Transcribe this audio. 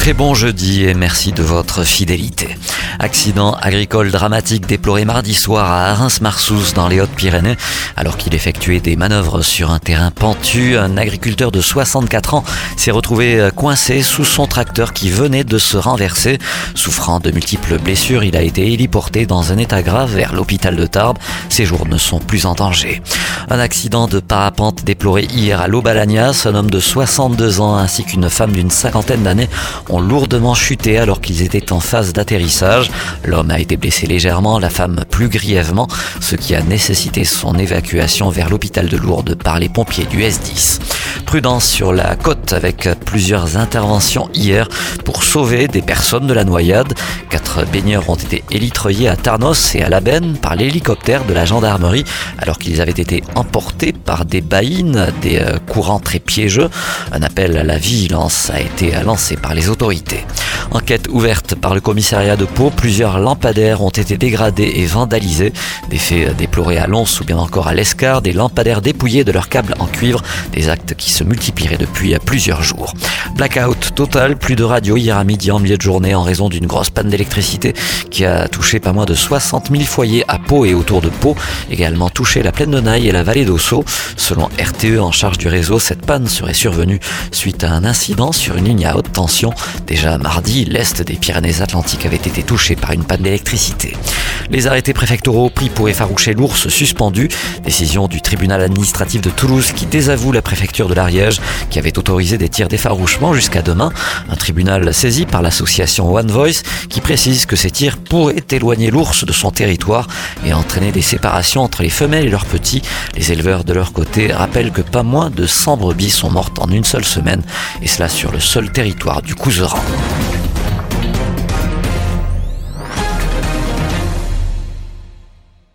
Très bon jeudi et merci de votre fidélité. Accident agricole dramatique déploré mardi soir à Arins-Marsous dans les Hautes-Pyrénées. Alors qu'il effectuait des manœuvres sur un terrain pentu, un agriculteur de 64 ans s'est retrouvé coincé sous son tracteur qui venait de se renverser. Souffrant de multiples blessures, il a été héliporté dans un état grave vers l'hôpital de Tarbes. Ses jours ne sont plus en danger. Un accident de parapente déploré hier à l'Aubalagnas. Un homme de 62 ans ainsi qu'une femme d'une cinquantaine d'années ont lourdement chuté alors qu'ils étaient en phase d'atterrissage. L'homme a été blessé légèrement, la femme plus grièvement, ce qui a nécessité son évacuation vers l'hôpital de Lourdes par les pompiers du S10. Prudence sur la côte avec plusieurs interventions hier pour sauver des personnes de la noyade. Quatre baigneurs ont été élitreillés à Tarnos et à La Benne par l'hélicoptère de la gendarmerie alors qu'ils avaient été emportés par des baïnes, des euh, courants très piégeux. Un appel à la vigilance a été lancé par les autorités. Enquête ouverte par le commissariat de Pau, plusieurs lampadaires ont été dégradés et vandalisés. Des faits déplorés à Lons ou bien encore à l'Escar, des lampadaires dépouillés de leurs câbles en cuivre, des actes qui se multiplieraient depuis plusieurs jours. Blackout total, plus de radio hier à midi en milieu de journée en raison d'une grosse panne d'électricité qui a touché pas moins de 60 000 foyers à Pau et autour de Pau, également touché la plaine de Naï et la vallée d'Ossau. Selon RTE en charge du réseau, cette panne serait survenue suite à un incident sur une ligne à haute tension. Déjà mardi, l'est des Pyrénées-Atlantiques avait été touché par une panne d'électricité. Les arrêtés préfectoraux pris pour effaroucher l'ours suspendu, décision du tribunal administratif de Toulouse qui désavoue la préfecture de l'Ariège qui avait autorisé des tirs d'effarouchement jusqu'à demain. Un tribunal saisi par l'association One Voice qui précise que ces tirs pourraient éloigner l'ours de son territoire et entraîner des séparations entre les femelles et leurs petits. Les éleveurs de leur côté rappellent que pas moins de 100 brebis sont mortes en une seule semaine et cela sur le seul territoire du 真好。